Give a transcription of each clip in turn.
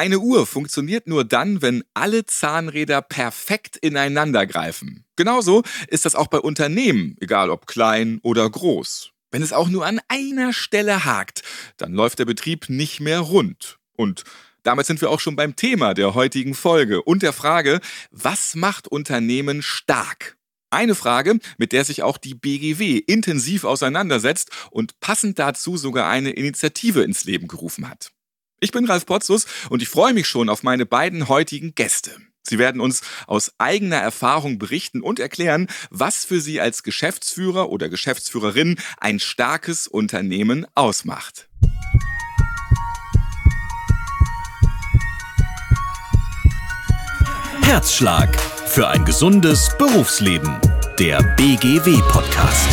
Eine Uhr funktioniert nur dann, wenn alle Zahnräder perfekt ineinander greifen. Genauso ist das auch bei Unternehmen, egal ob klein oder groß. Wenn es auch nur an einer Stelle hakt, dann läuft der Betrieb nicht mehr rund. Und damit sind wir auch schon beim Thema der heutigen Folge und der Frage, was macht Unternehmen stark? Eine Frage, mit der sich auch die BGW intensiv auseinandersetzt und passend dazu sogar eine Initiative ins Leben gerufen hat. Ich bin Ralf Potzus und ich freue mich schon auf meine beiden heutigen Gäste. Sie werden uns aus eigener Erfahrung berichten und erklären, was für Sie als Geschäftsführer oder Geschäftsführerin ein starkes Unternehmen ausmacht. Herzschlag für ein gesundes Berufsleben. Der BGW-Podcast.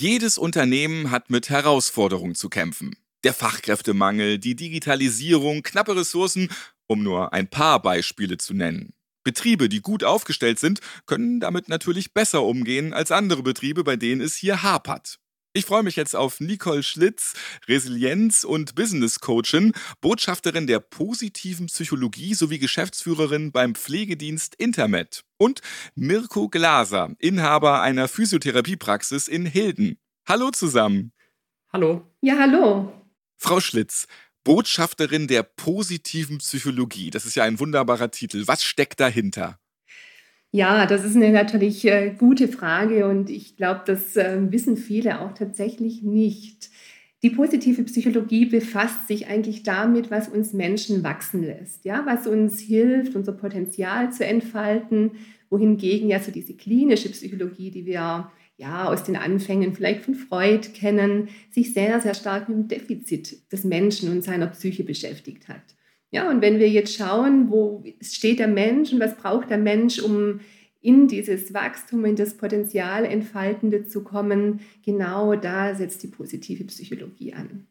Jedes Unternehmen hat mit Herausforderungen zu kämpfen. Der Fachkräftemangel, die Digitalisierung, knappe Ressourcen, um nur ein paar Beispiele zu nennen. Betriebe, die gut aufgestellt sind, können damit natürlich besser umgehen als andere Betriebe, bei denen es hier hapert. Ich freue mich jetzt auf Nicole Schlitz, Resilienz- und Business-Coachin, Botschafterin der positiven Psychologie sowie Geschäftsführerin beim Pflegedienst Intermet und Mirko Glaser, Inhaber einer Physiotherapiepraxis in Hilden. Hallo zusammen. Hallo. Ja, hallo. Frau Schlitz, Botschafterin der positiven Psychologie. Das ist ja ein wunderbarer Titel. Was steckt dahinter? Ja, das ist eine natürlich äh, gute Frage und ich glaube, das äh, wissen viele auch tatsächlich nicht. Die positive Psychologie befasst sich eigentlich damit, was uns Menschen wachsen lässt, ja, was uns hilft, unser Potenzial zu entfalten, wohingegen ja so diese klinische Psychologie, die wir ja aus den Anfängen vielleicht von Freud kennen, sich sehr, sehr stark mit dem Defizit des Menschen und seiner Psyche beschäftigt hat. Ja, und wenn wir jetzt schauen, wo steht der Mensch und was braucht der Mensch, um in dieses Wachstum, in das Potenzial Entfaltende zu kommen, genau da setzt die positive Psychologie an.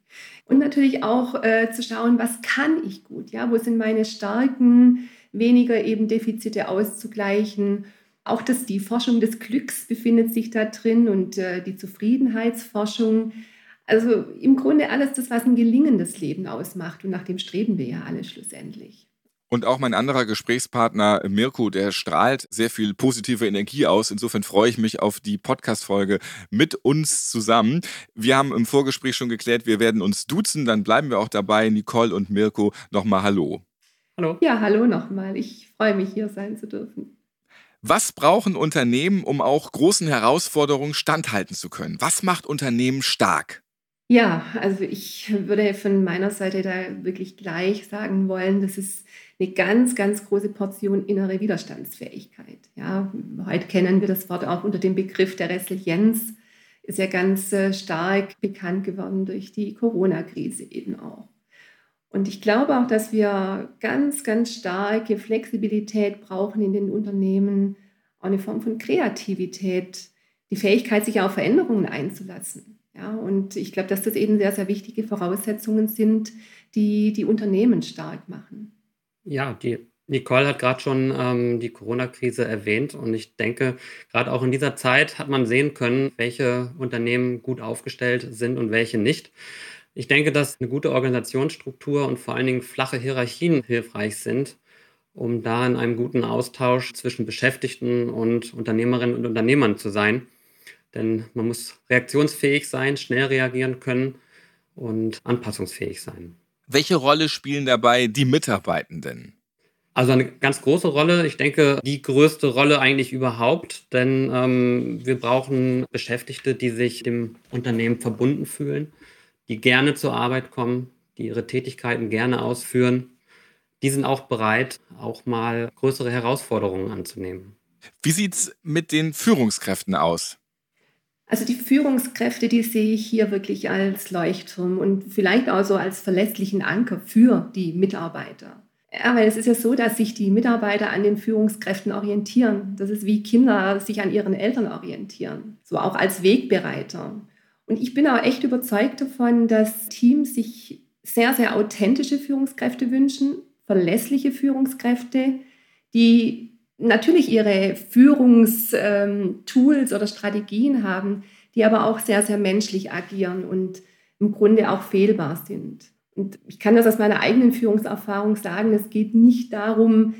Und natürlich auch äh, zu schauen, was kann ich gut, ja, wo sind meine Stärken, weniger eben Defizite auszugleichen. Auch dass die Forschung des Glücks befindet sich da drin und äh, die Zufriedenheitsforschung. Also im Grunde alles das, was ein gelingendes Leben ausmacht. Und nach dem streben wir ja alle schlussendlich. Und auch mein anderer Gesprächspartner Mirko, der strahlt sehr viel positive Energie aus. Insofern freue ich mich auf die Podcast-Folge mit uns zusammen. Wir haben im Vorgespräch schon geklärt, wir werden uns duzen. Dann bleiben wir auch dabei. Nicole und Mirko, nochmal Hallo. Hallo. Ja, hallo nochmal. Ich freue mich, hier sein zu dürfen. Was brauchen Unternehmen, um auch großen Herausforderungen standhalten zu können? Was macht Unternehmen stark? Ja, also ich würde von meiner Seite da wirklich gleich sagen wollen, das ist eine ganz, ganz große Portion innere Widerstandsfähigkeit. Ja, heute kennen wir das Wort auch unter dem Begriff der Resilienz, ist ja ganz äh, stark bekannt geworden durch die Corona-Krise eben auch. Und ich glaube auch, dass wir ganz, ganz starke Flexibilität brauchen in den Unternehmen, auch eine Form von Kreativität, die Fähigkeit, sich auf Veränderungen einzulassen. Ja, und ich glaube, dass das eben sehr, sehr wichtige Voraussetzungen sind, die die Unternehmen stark machen. Ja, die Nicole hat gerade schon ähm, die Corona-Krise erwähnt und ich denke, gerade auch in dieser Zeit hat man sehen können, welche Unternehmen gut aufgestellt sind und welche nicht. Ich denke, dass eine gute Organisationsstruktur und vor allen Dingen flache Hierarchien hilfreich sind, um da in einem guten Austausch zwischen Beschäftigten und Unternehmerinnen und Unternehmern zu sein. Denn man muss reaktionsfähig sein, schnell reagieren können und anpassungsfähig sein. Welche Rolle spielen dabei die Mitarbeitenden? Also eine ganz große Rolle. Ich denke, die größte Rolle eigentlich überhaupt, denn ähm, wir brauchen Beschäftigte, die sich dem Unternehmen verbunden fühlen, die gerne zur Arbeit kommen, die ihre Tätigkeiten gerne ausführen. Die sind auch bereit, auch mal größere Herausforderungen anzunehmen. Wie sieht es mit den Führungskräften aus? Also die Führungskräfte, die sehe ich hier wirklich als Leuchtturm und vielleicht auch so als verlässlichen Anker für die Mitarbeiter. Ja, weil es ist ja so, dass sich die Mitarbeiter an den Führungskräften orientieren. Das ist wie Kinder sich an ihren Eltern orientieren. So auch als Wegbereiter. Und ich bin auch echt überzeugt davon, dass Teams sich sehr, sehr authentische Führungskräfte wünschen, verlässliche Führungskräfte, die natürlich ihre Führungstools ähm, oder Strategien haben, die aber auch sehr, sehr menschlich agieren und im Grunde auch fehlbar sind. Und ich kann das aus meiner eigenen Führungserfahrung sagen, es geht nicht darum,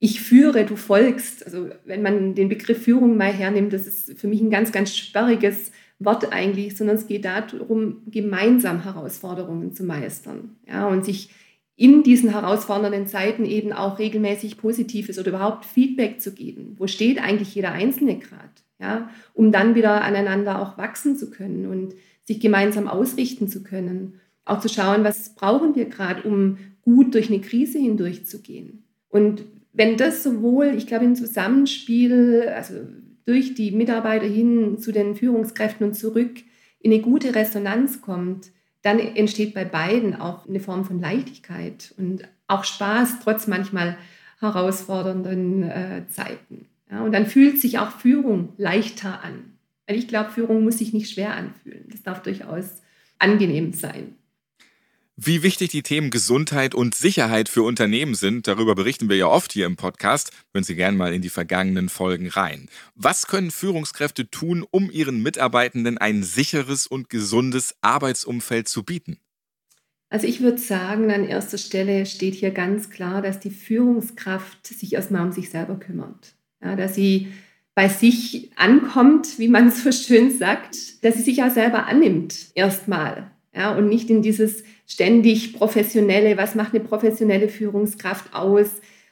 ich führe, du folgst. Also wenn man den Begriff Führung mal hernimmt, das ist für mich ein ganz, ganz sperriges Wort eigentlich, sondern es geht darum, gemeinsam Herausforderungen zu meistern ja, und sich in diesen herausfordernden Zeiten eben auch regelmäßig Positives oder überhaupt Feedback zu geben. Wo steht eigentlich jeder Einzelne gerade? Ja, um dann wieder aneinander auch wachsen zu können und sich gemeinsam ausrichten zu können. Auch zu schauen, was brauchen wir gerade, um gut durch eine Krise hindurchzugehen. Und wenn das sowohl, ich glaube, im Zusammenspiel, also durch die Mitarbeiter hin zu den Führungskräften und zurück in eine gute Resonanz kommt, dann entsteht bei beiden auch eine Form von Leichtigkeit und auch Spaß, trotz manchmal herausfordernden äh, Zeiten. Ja, und dann fühlt sich auch Führung leichter an. Weil ich glaube, Führung muss sich nicht schwer anfühlen. Das darf durchaus angenehm sein. Wie wichtig die Themen Gesundheit und Sicherheit für Unternehmen sind, darüber berichten wir ja oft hier im Podcast. Hören Sie gerne mal in die vergangenen Folgen rein. Was können Führungskräfte tun, um ihren Mitarbeitenden ein sicheres und gesundes Arbeitsumfeld zu bieten? Also ich würde sagen, an erster Stelle steht hier ganz klar, dass die Führungskraft sich erstmal um sich selber kümmert. Ja, dass sie bei sich ankommt, wie man so schön sagt, dass sie sich ja selber annimmt erstmal. Ja, und nicht in dieses ständig professionelle, was macht eine professionelle Führungskraft aus,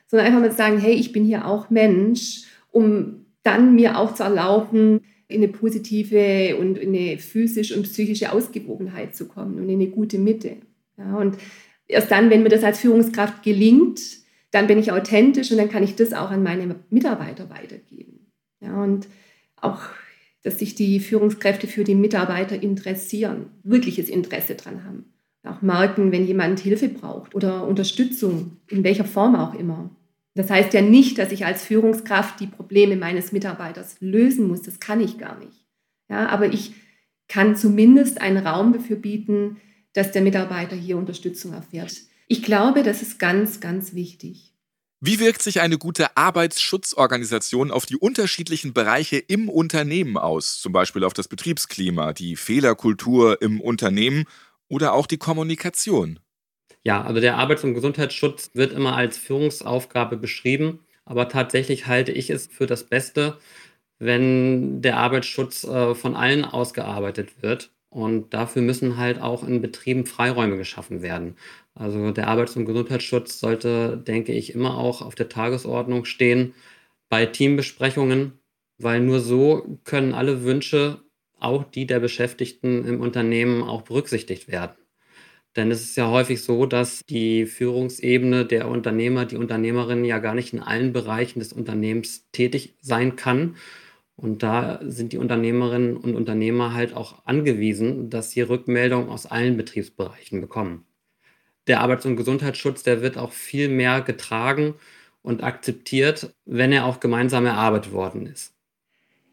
sondern einfach mal sagen, hey, ich bin hier auch Mensch, um dann mir auch zu erlauben, in eine positive und in eine physische und psychische Ausgewogenheit zu kommen und in eine gute Mitte. Ja, und erst dann, wenn mir das als Führungskraft gelingt, dann bin ich authentisch und dann kann ich das auch an meine Mitarbeiter weitergeben. Ja, und auch, dass sich die Führungskräfte für die Mitarbeiter interessieren, wirkliches Interesse dran haben auch merken, wenn jemand Hilfe braucht oder Unterstützung, in welcher Form auch immer. Das heißt ja nicht, dass ich als Führungskraft die Probleme meines Mitarbeiters lösen muss. Das kann ich gar nicht. Ja, aber ich kann zumindest einen Raum dafür bieten, dass der Mitarbeiter hier Unterstützung erfährt. Ich glaube, das ist ganz, ganz wichtig. Wie wirkt sich eine gute Arbeitsschutzorganisation auf die unterschiedlichen Bereiche im Unternehmen aus, zum Beispiel auf das Betriebsklima, die Fehlerkultur im Unternehmen oder auch die Kommunikation. Ja, also der Arbeits- und Gesundheitsschutz wird immer als Führungsaufgabe beschrieben, aber tatsächlich halte ich es für das Beste, wenn der Arbeitsschutz äh, von allen ausgearbeitet wird. Und dafür müssen halt auch in Betrieben Freiräume geschaffen werden. Also der Arbeits- und Gesundheitsschutz sollte, denke ich, immer auch auf der Tagesordnung stehen bei Teambesprechungen, weil nur so können alle Wünsche auch die der Beschäftigten im Unternehmen auch berücksichtigt werden. Denn es ist ja häufig so, dass die Führungsebene der Unternehmer, die Unternehmerin ja gar nicht in allen Bereichen des Unternehmens tätig sein kann. Und da sind die Unternehmerinnen und Unternehmer halt auch angewiesen, dass sie Rückmeldungen aus allen Betriebsbereichen bekommen. Der Arbeits- und Gesundheitsschutz, der wird auch viel mehr getragen und akzeptiert, wenn er auch gemeinsam erarbeitet worden ist.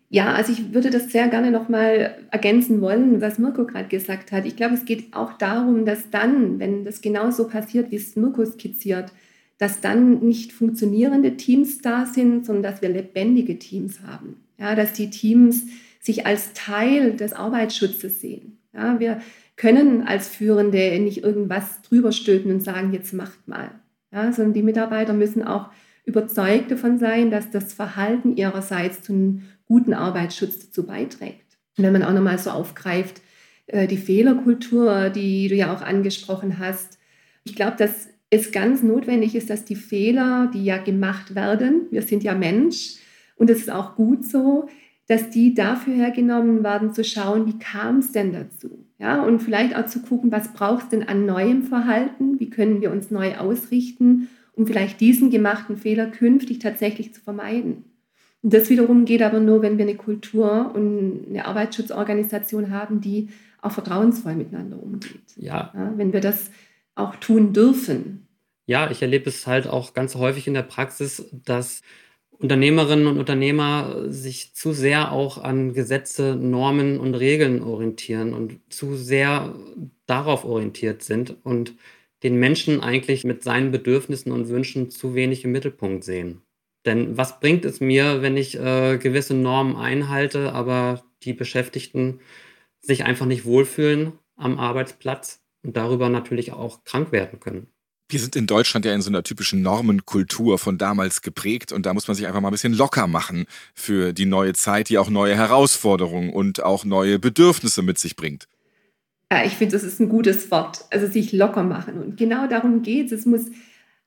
Ja, also ich würde das sehr gerne nochmal ergänzen wollen, was Mirko gerade gesagt hat. Ich glaube, es geht auch darum, dass dann, wenn das genauso passiert, wie es Mirko skizziert, dass dann nicht funktionierende Teams da sind, sondern dass wir lebendige Teams haben. Ja, dass die Teams sich als Teil des Arbeitsschutzes sehen. Ja, wir können als Führende nicht irgendwas drüber stülpen und sagen, jetzt macht mal. Ja, sondern die Mitarbeiter müssen auch überzeugt davon sein, dass das Verhalten ihrerseits zu einem guten Arbeitsschutz dazu beiträgt. Und wenn man auch nochmal so aufgreift, äh, die Fehlerkultur, die du ja auch angesprochen hast, ich glaube, dass es ganz notwendig ist, dass die Fehler, die ja gemacht werden, wir sind ja Mensch und es ist auch gut so, dass die dafür hergenommen werden, zu schauen, wie kam es denn dazu? Ja, und vielleicht auch zu gucken, was braucht es denn an neuem Verhalten? Wie können wir uns neu ausrichten, um vielleicht diesen gemachten Fehler künftig tatsächlich zu vermeiden? Und das wiederum geht aber nur, wenn wir eine Kultur und eine Arbeitsschutzorganisation haben, die auch vertrauensvoll miteinander umgeht. Ja. ja. Wenn wir das auch tun dürfen. Ja, ich erlebe es halt auch ganz häufig in der Praxis, dass Unternehmerinnen und Unternehmer sich zu sehr auch an Gesetze, Normen und Regeln orientieren und zu sehr darauf orientiert sind und den Menschen eigentlich mit seinen Bedürfnissen und Wünschen zu wenig im Mittelpunkt sehen. Denn was bringt es mir, wenn ich äh, gewisse Normen einhalte, aber die Beschäftigten sich einfach nicht wohlfühlen am Arbeitsplatz und darüber natürlich auch krank werden können? Wir sind in Deutschland ja in so einer typischen Normenkultur von damals geprägt und da muss man sich einfach mal ein bisschen locker machen für die neue Zeit, die auch neue Herausforderungen und auch neue Bedürfnisse mit sich bringt. Ja, ich finde, das ist ein gutes Wort. Also sich locker machen. Und genau darum geht es. Es muss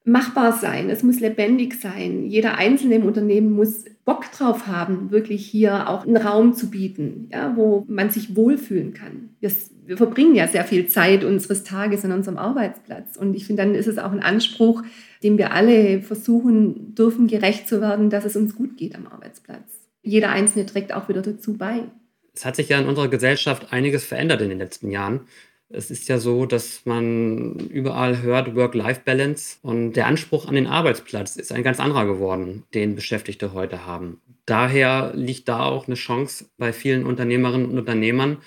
machbar sein, es muss lebendig sein. Jeder Einzelne im Unternehmen muss Bock drauf haben, wirklich hier auch einen Raum zu bieten, ja, wo man sich wohlfühlen kann. Wir, wir verbringen ja sehr viel Zeit unseres Tages an unserem Arbeitsplatz. Und ich finde, dann ist es auch ein Anspruch, dem wir alle versuchen dürfen, gerecht zu werden, dass es uns gut geht am Arbeitsplatz. Jeder Einzelne trägt auch wieder dazu bei. Es hat sich ja in unserer Gesellschaft einiges verändert in den letzten Jahren. Es ist ja so, dass man überall hört Work-Life-Balance und der Anspruch an den Arbeitsplatz ist ein ganz anderer geworden, den Beschäftigte heute haben. Daher liegt da auch eine Chance bei vielen Unternehmerinnen und Unternehmern,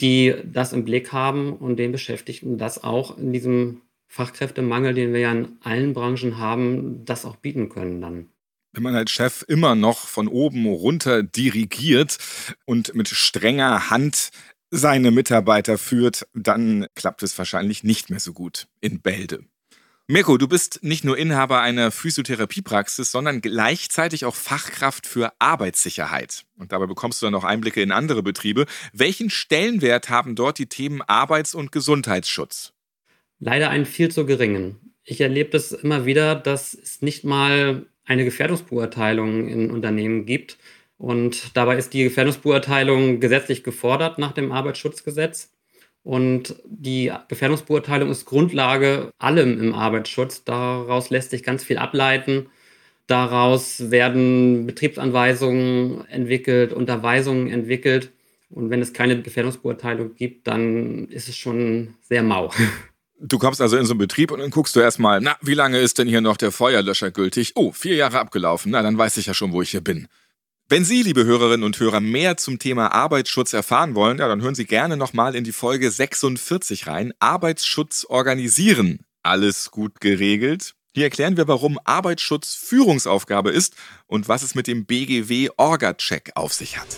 die das im Blick haben und den Beschäftigten das auch in diesem Fachkräftemangel, den wir ja in allen Branchen haben, das auch bieten können dann wenn man als Chef immer noch von oben runter dirigiert und mit strenger Hand seine Mitarbeiter führt, dann klappt es wahrscheinlich nicht mehr so gut in Bälde. Mirko, du bist nicht nur Inhaber einer Physiotherapiepraxis, sondern gleichzeitig auch Fachkraft für Arbeitssicherheit. Und dabei bekommst du dann auch Einblicke in andere Betriebe. Welchen Stellenwert haben dort die Themen Arbeits- und Gesundheitsschutz? Leider einen viel zu geringen. Ich erlebe das immer wieder, dass es nicht mal eine Gefährdungsbeurteilung in Unternehmen gibt. Und dabei ist die Gefährdungsbeurteilung gesetzlich gefordert nach dem Arbeitsschutzgesetz. Und die Gefährdungsbeurteilung ist Grundlage allem im Arbeitsschutz. Daraus lässt sich ganz viel ableiten. Daraus werden Betriebsanweisungen entwickelt, Unterweisungen entwickelt. Und wenn es keine Gefährdungsbeurteilung gibt, dann ist es schon sehr mau. Du kommst also in so einen Betrieb und dann guckst du erstmal, na, wie lange ist denn hier noch der Feuerlöscher gültig? Oh, vier Jahre abgelaufen. Na, dann weiß ich ja schon, wo ich hier bin. Wenn Sie, liebe Hörerinnen und Hörer, mehr zum Thema Arbeitsschutz erfahren wollen, ja, dann hören Sie gerne nochmal in die Folge 46 rein. Arbeitsschutz organisieren. Alles gut geregelt? Hier erklären wir, warum Arbeitsschutz Führungsaufgabe ist und was es mit dem BGW Orga-Check auf sich hat.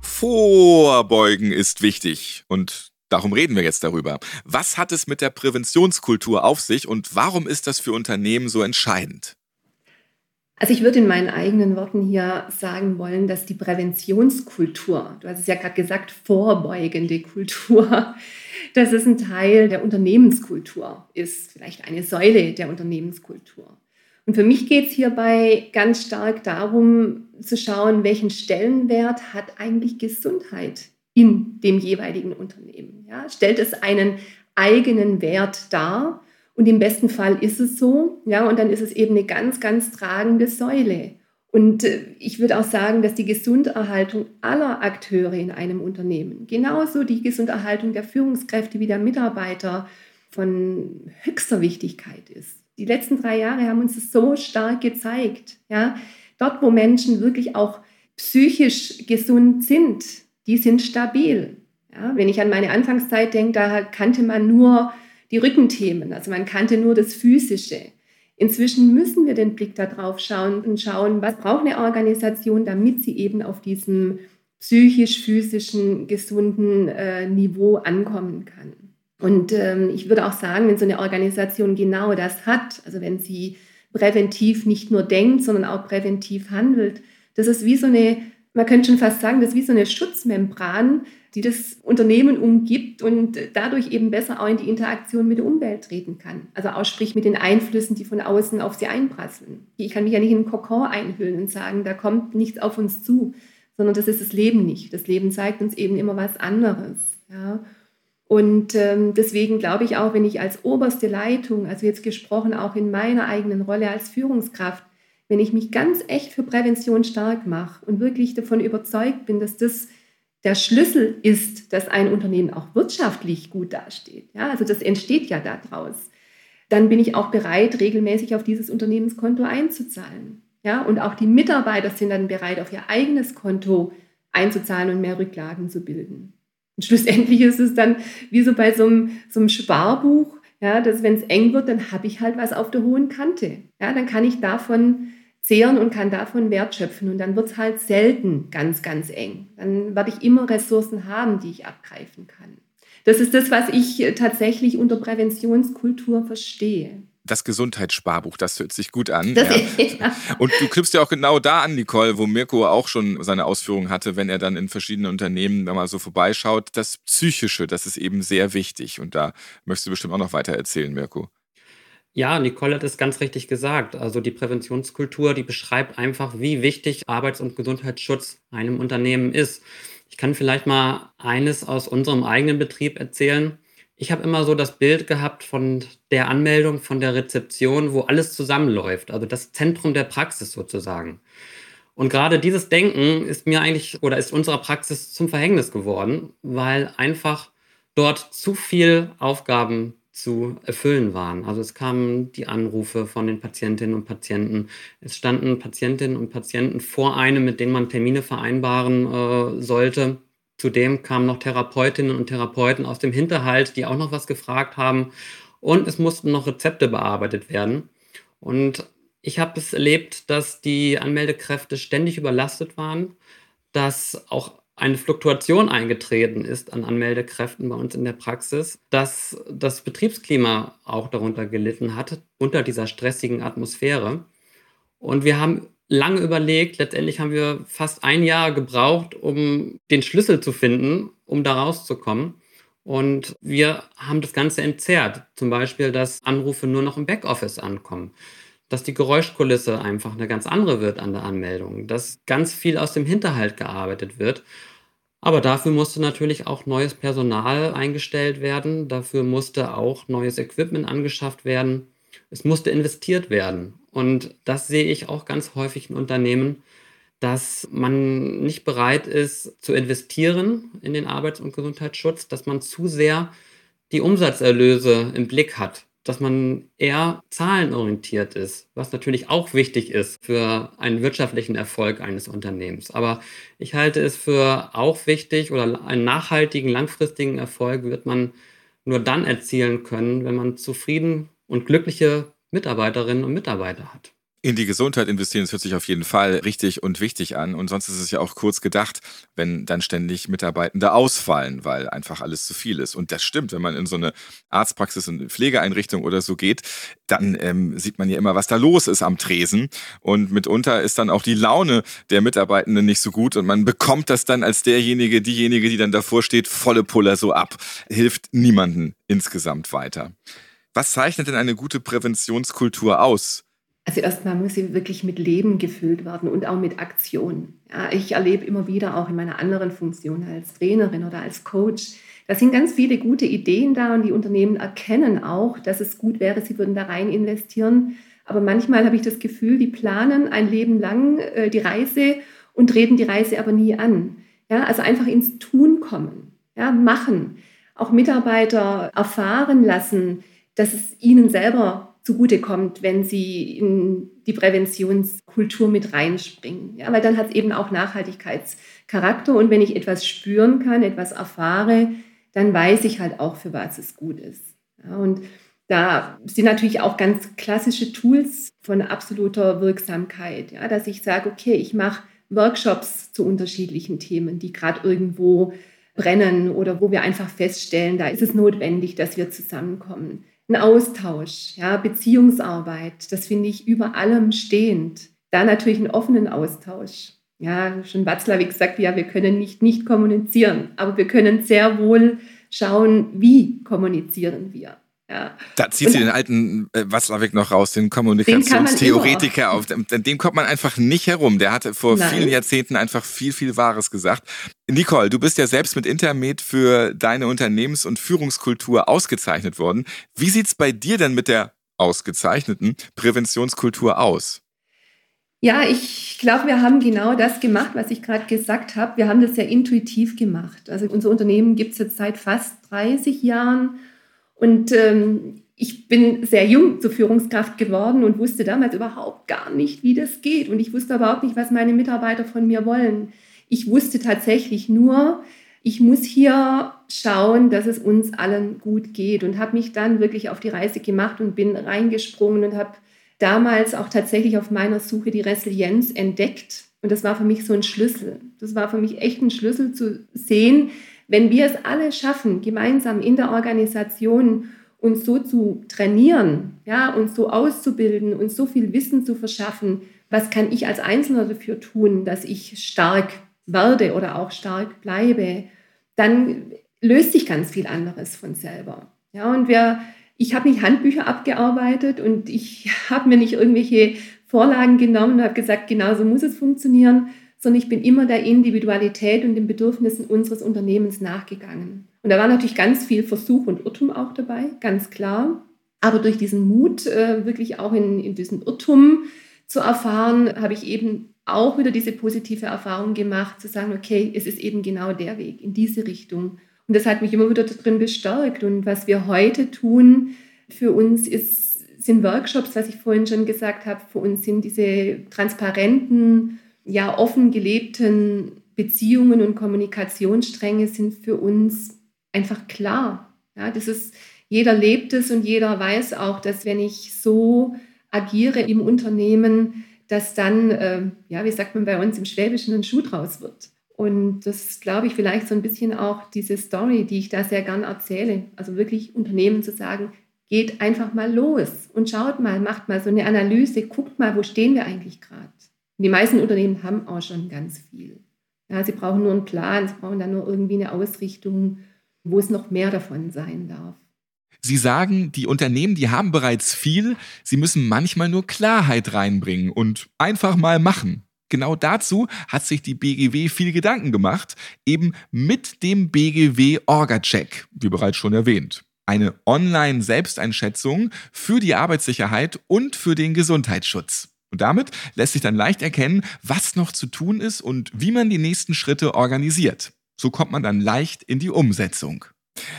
Vorbeugen ist wichtig und darum reden wir jetzt darüber. Was hat es mit der Präventionskultur auf sich und warum ist das für Unternehmen so entscheidend? Also ich würde in meinen eigenen Worten hier sagen wollen, dass die Präventionskultur, du hast es ja gerade gesagt, vorbeugende Kultur, dass es ein Teil der Unternehmenskultur ist, vielleicht eine Säule der Unternehmenskultur. Und für mich geht es hierbei ganz stark darum zu schauen, welchen Stellenwert hat eigentlich Gesundheit in dem jeweiligen Unternehmen. Ja? Stellt es einen eigenen Wert dar? Und im besten Fall ist es so, ja, und dann ist es eben eine ganz, ganz tragende Säule. Und äh, ich würde auch sagen, dass die Gesunderhaltung aller Akteure in einem Unternehmen, genauso die Gesunderhaltung der Führungskräfte wie der Mitarbeiter, von höchster Wichtigkeit ist. Die letzten drei Jahre haben uns das so stark gezeigt. Ja? Dort, wo Menschen wirklich auch psychisch gesund sind, die sind stabil. Ja? Wenn ich an meine Anfangszeit denke, da kannte man nur die Rückenthemen, also man kannte nur das Physische. Inzwischen müssen wir den Blick darauf schauen und schauen, was braucht eine Organisation, damit sie eben auf diesem psychisch-physischen gesunden äh, Niveau ankommen kann. Und ähm, ich würde auch sagen, wenn so eine Organisation genau das hat, also wenn sie präventiv nicht nur denkt, sondern auch präventiv handelt, das ist wie so eine, man könnte schon fast sagen, das ist wie so eine Schutzmembran, die das Unternehmen umgibt und dadurch eben besser auch in die Interaktion mit der Umwelt treten kann. Also auch sprich mit den Einflüssen, die von außen auf sie einprasseln. Ich kann mich ja nicht in einen Kokon einhüllen und sagen, da kommt nichts auf uns zu, sondern das ist das Leben nicht. Das Leben zeigt uns eben immer was anderes. Ja. Und ähm, deswegen glaube ich auch, wenn ich als oberste Leitung, also jetzt gesprochen auch in meiner eigenen Rolle als Führungskraft, wenn ich mich ganz echt für Prävention stark mache und wirklich davon überzeugt bin, dass das der Schlüssel ist, dass ein Unternehmen auch wirtschaftlich gut dasteht, ja, also das entsteht ja daraus, dann bin ich auch bereit, regelmäßig auf dieses Unternehmenskonto einzuzahlen. Ja, und auch die Mitarbeiter sind dann bereit, auf ihr eigenes Konto einzuzahlen und mehr Rücklagen zu bilden. Und schlussendlich ist es dann wie so bei so einem, so einem Sparbuch, ja, dass wenn es eng wird, dann habe ich halt was auf der hohen Kante. Ja, dann kann ich davon zehren und kann davon Wert schöpfen. Und dann wird es halt selten ganz, ganz eng. Dann werde ich immer Ressourcen haben, die ich abgreifen kann. Das ist das, was ich tatsächlich unter Präventionskultur verstehe. Das Gesundheitssparbuch, das hört sich gut an. Ja. ja. Und du knüpfst ja auch genau da an, Nicole, wo Mirko auch schon seine Ausführungen hatte, wenn er dann in verschiedenen Unternehmen da mal so vorbeischaut. Das Psychische, das ist eben sehr wichtig. Und da möchtest du bestimmt auch noch weiter erzählen, Mirko. Ja, Nicole hat es ganz richtig gesagt. Also die Präventionskultur, die beschreibt einfach, wie wichtig Arbeits- und Gesundheitsschutz einem Unternehmen ist. Ich kann vielleicht mal eines aus unserem eigenen Betrieb erzählen. Ich habe immer so das Bild gehabt von der Anmeldung, von der Rezeption, wo alles zusammenläuft, also das Zentrum der Praxis sozusagen. Und gerade dieses Denken ist mir eigentlich oder ist unserer Praxis zum Verhängnis geworden, weil einfach dort zu viel Aufgaben zu erfüllen waren. Also es kamen die Anrufe von den Patientinnen und Patienten. Es standen Patientinnen und Patienten vor einem, mit denen man Termine vereinbaren äh, sollte. Zudem kamen noch Therapeutinnen und Therapeuten aus dem Hinterhalt, die auch noch was gefragt haben. Und es mussten noch Rezepte bearbeitet werden. Und ich habe es erlebt, dass die Anmeldekräfte ständig überlastet waren, dass auch eine Fluktuation eingetreten ist an Anmeldekräften bei uns in der Praxis, dass das Betriebsklima auch darunter gelitten hat, unter dieser stressigen Atmosphäre. Und wir haben lange überlegt, letztendlich haben wir fast ein Jahr gebraucht, um den Schlüssel zu finden, um da rauszukommen. Und wir haben das Ganze entzerrt. Zum Beispiel, dass Anrufe nur noch im Backoffice ankommen dass die Geräuschkulisse einfach eine ganz andere wird an der Anmeldung, dass ganz viel aus dem Hinterhalt gearbeitet wird. Aber dafür musste natürlich auch neues Personal eingestellt werden, dafür musste auch neues Equipment angeschafft werden, es musste investiert werden. Und das sehe ich auch ganz häufig in Unternehmen, dass man nicht bereit ist zu investieren in den Arbeits- und Gesundheitsschutz, dass man zu sehr die Umsatzerlöse im Blick hat dass man eher zahlenorientiert ist, was natürlich auch wichtig ist für einen wirtschaftlichen Erfolg eines Unternehmens. Aber ich halte es für auch wichtig oder einen nachhaltigen, langfristigen Erfolg wird man nur dann erzielen können, wenn man zufrieden und glückliche Mitarbeiterinnen und Mitarbeiter hat. In die Gesundheit investieren, das hört sich auf jeden Fall richtig und wichtig an. Und sonst ist es ja auch kurz gedacht, wenn dann ständig Mitarbeitende ausfallen, weil einfach alles zu viel ist. Und das stimmt, wenn man in so eine Arztpraxis und Pflegeeinrichtung oder so geht, dann ähm, sieht man ja immer, was da los ist am Tresen. Und mitunter ist dann auch die Laune der Mitarbeitenden nicht so gut und man bekommt das dann als derjenige, diejenige, die dann davor steht, volle Puller so ab. Hilft niemanden insgesamt weiter. Was zeichnet denn eine gute Präventionskultur aus? Also erstmal muss sie wirklich mit Leben gefüllt werden und auch mit Aktion. Ja, ich erlebe immer wieder auch in meiner anderen Funktion als Trainerin oder als Coach, da sind ganz viele gute Ideen da und die Unternehmen erkennen auch, dass es gut wäre, sie würden da rein investieren. Aber manchmal habe ich das Gefühl, die planen ein Leben lang äh, die Reise und treten die Reise aber nie an. Ja, also einfach ins Tun kommen, ja, machen, auch Mitarbeiter erfahren lassen, dass es ihnen selber zugutekommt, wenn sie in die Präventionskultur mit reinspringen. Ja, weil dann hat es eben auch Nachhaltigkeitscharakter und wenn ich etwas spüren kann, etwas erfahre, dann weiß ich halt auch, für was es gut ist. Ja, und da sind natürlich auch ganz klassische Tools von absoluter Wirksamkeit, ja, dass ich sage, okay, ich mache Workshops zu unterschiedlichen Themen, die gerade irgendwo brennen oder wo wir einfach feststellen, da ist es notwendig, dass wir zusammenkommen ein Austausch, ja, Beziehungsarbeit, das finde ich über allem stehend. Da natürlich einen offenen Austausch. Ja, schon Watzlawick sagt, ja, wir können nicht nicht kommunizieren, aber wir können sehr wohl schauen, wie kommunizieren wir. Ja. Da zieht und, sie den alten äh, Watzlawick noch raus, den Kommunikationstheoretiker auf. Dem kommt man einfach nicht herum. Der hatte vor Nein. vielen Jahrzehnten einfach viel, viel Wahres gesagt. Nicole, du bist ja selbst mit Intermed für deine Unternehmens- und Führungskultur ausgezeichnet worden. Wie sieht es bei dir denn mit der ausgezeichneten Präventionskultur aus? Ja, ich glaube, wir haben genau das gemacht, was ich gerade gesagt habe. Wir haben das sehr intuitiv gemacht. Also unser Unternehmen gibt es jetzt seit fast 30 Jahren und ähm, ich bin sehr jung zur Führungskraft geworden und wusste damals überhaupt gar nicht, wie das geht. Und ich wusste überhaupt nicht, was meine Mitarbeiter von mir wollen. Ich wusste tatsächlich nur, ich muss hier schauen, dass es uns allen gut geht und habe mich dann wirklich auf die Reise gemacht und bin reingesprungen und habe damals auch tatsächlich auf meiner Suche die Resilienz entdeckt. Und das war für mich so ein Schlüssel. Das war für mich echt ein Schlüssel zu sehen, wenn wir es alle schaffen, gemeinsam in der Organisation uns so zu trainieren, ja, uns so auszubilden, uns so viel Wissen zu verschaffen, was kann ich als Einzelner dafür tun, dass ich stark werde oder auch stark bleibe, dann löst sich ganz viel anderes von selber. Ja, und wir, ich habe nicht Handbücher abgearbeitet und ich habe mir nicht irgendwelche Vorlagen genommen und habe gesagt, genau so muss es funktionieren, sondern ich bin immer der Individualität und den Bedürfnissen unseres Unternehmens nachgegangen. Und da war natürlich ganz viel Versuch und Irrtum auch dabei, ganz klar. Aber durch diesen Mut, äh, wirklich auch in, in diesem Irrtum zu erfahren, habe ich eben auch wieder diese positive Erfahrung gemacht, zu sagen, okay, es ist eben genau der Weg in diese Richtung. Und das hat mich immer wieder darin bestärkt. Und was wir heute tun für uns ist, sind Workshops, was ich vorhin schon gesagt habe. Für uns sind diese transparenten, ja offen gelebten Beziehungen und Kommunikationsstränge sind für uns einfach klar. Ja, das ist, jeder lebt es und jeder weiß auch, dass wenn ich so agiere im Unternehmen, dass dann, äh, ja, wie sagt man bei uns im Schwäbischen, ein Schuh draus wird. Und das glaube ich, vielleicht so ein bisschen auch diese Story, die ich da sehr gern erzähle. Also wirklich Unternehmen zu sagen, geht einfach mal los und schaut mal, macht mal so eine Analyse, guckt mal, wo stehen wir eigentlich gerade. Die meisten Unternehmen haben auch schon ganz viel. Ja, sie brauchen nur einen Plan, sie brauchen dann nur irgendwie eine Ausrichtung, wo es noch mehr davon sein darf. Sie sagen, die Unternehmen, die haben bereits viel, sie müssen manchmal nur Klarheit reinbringen und einfach mal machen. Genau dazu hat sich die BGW viel Gedanken gemacht, eben mit dem BGW Orga-Check, wie bereits schon erwähnt. Eine Online-Selbsteinschätzung für die Arbeitssicherheit und für den Gesundheitsschutz. Und damit lässt sich dann leicht erkennen, was noch zu tun ist und wie man die nächsten Schritte organisiert. So kommt man dann leicht in die Umsetzung.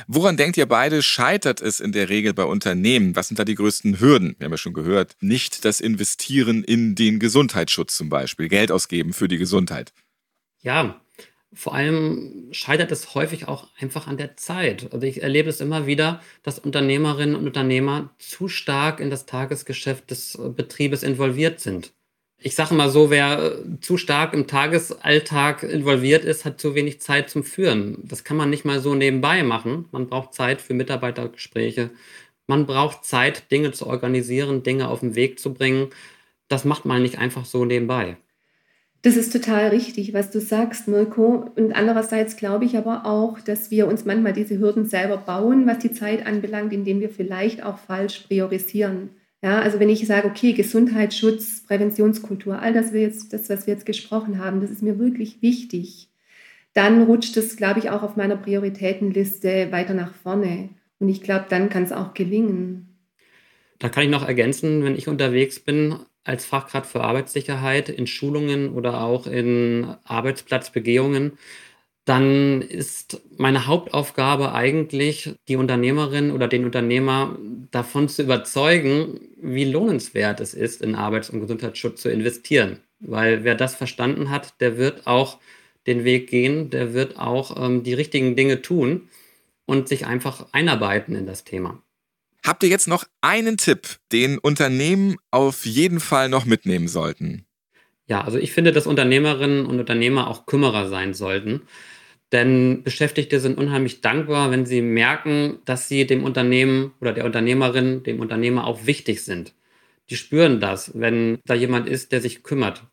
Woran denkt ihr beide, scheitert es in der Regel bei Unternehmen? Was sind da die größten Hürden? Wir haben ja schon gehört, nicht das Investieren in den Gesundheitsschutz zum Beispiel, Geld ausgeben für die Gesundheit. Ja, vor allem scheitert es häufig auch einfach an der Zeit. Also ich erlebe es immer wieder, dass Unternehmerinnen und Unternehmer zu stark in das Tagesgeschäft des Betriebes involviert sind ich sage mal so, wer zu stark im Tagesalltag involviert ist, hat zu wenig Zeit zum Führen. Das kann man nicht mal so nebenbei machen. Man braucht Zeit für Mitarbeitergespräche. Man braucht Zeit, Dinge zu organisieren, Dinge auf den Weg zu bringen. Das macht man nicht einfach so nebenbei. Das ist total richtig, was du sagst, Mirko. Und andererseits glaube ich aber auch, dass wir uns manchmal diese Hürden selber bauen, was die Zeit anbelangt, indem wir vielleicht auch falsch priorisieren. Ja, also wenn ich sage, okay, Gesundheitsschutz, Präventionskultur, all das, wir jetzt, das, was wir jetzt gesprochen haben, das ist mir wirklich wichtig, dann rutscht es, glaube ich, auch auf meiner Prioritätenliste weiter nach vorne. Und ich glaube, dann kann es auch gelingen. Da kann ich noch ergänzen, wenn ich unterwegs bin als Fachkraft für Arbeitssicherheit in Schulungen oder auch in Arbeitsplatzbegehungen, dann ist meine Hauptaufgabe eigentlich, die Unternehmerin oder den Unternehmer davon zu überzeugen, wie lohnenswert es ist, in Arbeits- und Gesundheitsschutz zu investieren. Weil wer das verstanden hat, der wird auch den Weg gehen, der wird auch ähm, die richtigen Dinge tun und sich einfach einarbeiten in das Thema. Habt ihr jetzt noch einen Tipp, den Unternehmen auf jeden Fall noch mitnehmen sollten? Ja, also ich finde, dass Unternehmerinnen und Unternehmer auch Kümmerer sein sollten. Denn Beschäftigte sind unheimlich dankbar, wenn sie merken, dass sie dem Unternehmen oder der Unternehmerin, dem Unternehmer auch wichtig sind. Die spüren das, wenn da jemand ist, der sich kümmert.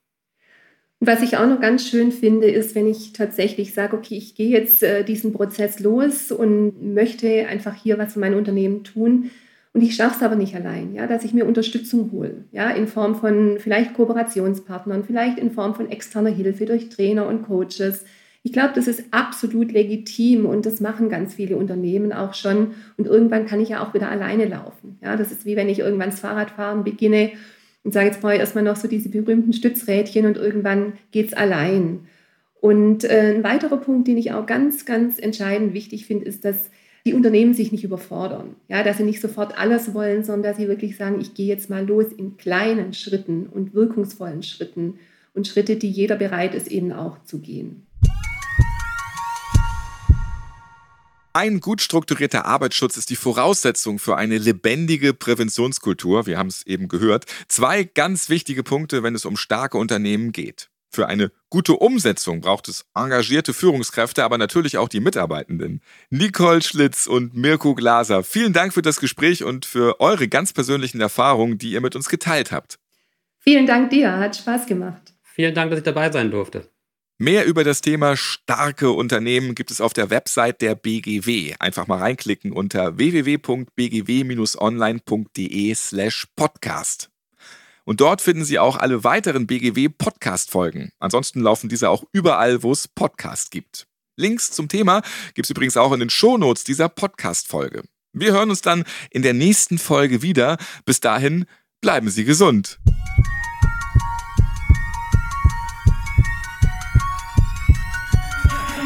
Was ich auch noch ganz schön finde, ist, wenn ich tatsächlich sage, okay, ich gehe jetzt äh, diesen Prozess los und möchte einfach hier was für mein Unternehmen tun. Und ich schaffe es aber nicht allein, ja, dass ich mir Unterstützung hole, ja, in Form von vielleicht Kooperationspartnern, vielleicht in Form von externer Hilfe durch Trainer und Coaches, ich glaube, das ist absolut legitim und das machen ganz viele Unternehmen auch schon. Und irgendwann kann ich ja auch wieder alleine laufen. Ja, das ist wie wenn ich irgendwann das Fahrradfahren beginne und sage, jetzt brauche ich erstmal noch so diese berühmten Stützrädchen und irgendwann geht es allein. Und äh, ein weiterer Punkt, den ich auch ganz, ganz entscheidend wichtig finde, ist, dass die Unternehmen sich nicht überfordern. Ja, dass sie nicht sofort alles wollen, sondern dass sie wirklich sagen, ich gehe jetzt mal los in kleinen Schritten und wirkungsvollen Schritten und Schritte, die jeder bereit ist, eben auch zu gehen. Ein gut strukturierter Arbeitsschutz ist die Voraussetzung für eine lebendige Präventionskultur. Wir haben es eben gehört. Zwei ganz wichtige Punkte, wenn es um starke Unternehmen geht. Für eine gute Umsetzung braucht es engagierte Führungskräfte, aber natürlich auch die Mitarbeitenden. Nicole Schlitz und Mirko Glaser, vielen Dank für das Gespräch und für eure ganz persönlichen Erfahrungen, die ihr mit uns geteilt habt. Vielen Dank dir, hat Spaß gemacht. Vielen Dank, dass ich dabei sein durfte. Mehr über das Thema starke Unternehmen gibt es auf der Website der BGW. Einfach mal reinklicken unter www.bgw-online.de slash podcast. Und dort finden Sie auch alle weiteren BGW-Podcast-Folgen. Ansonsten laufen diese auch überall, wo es Podcasts gibt. Links zum Thema gibt es übrigens auch in den Shownotes dieser Podcast-Folge. Wir hören uns dann in der nächsten Folge wieder. Bis dahin, bleiben Sie gesund.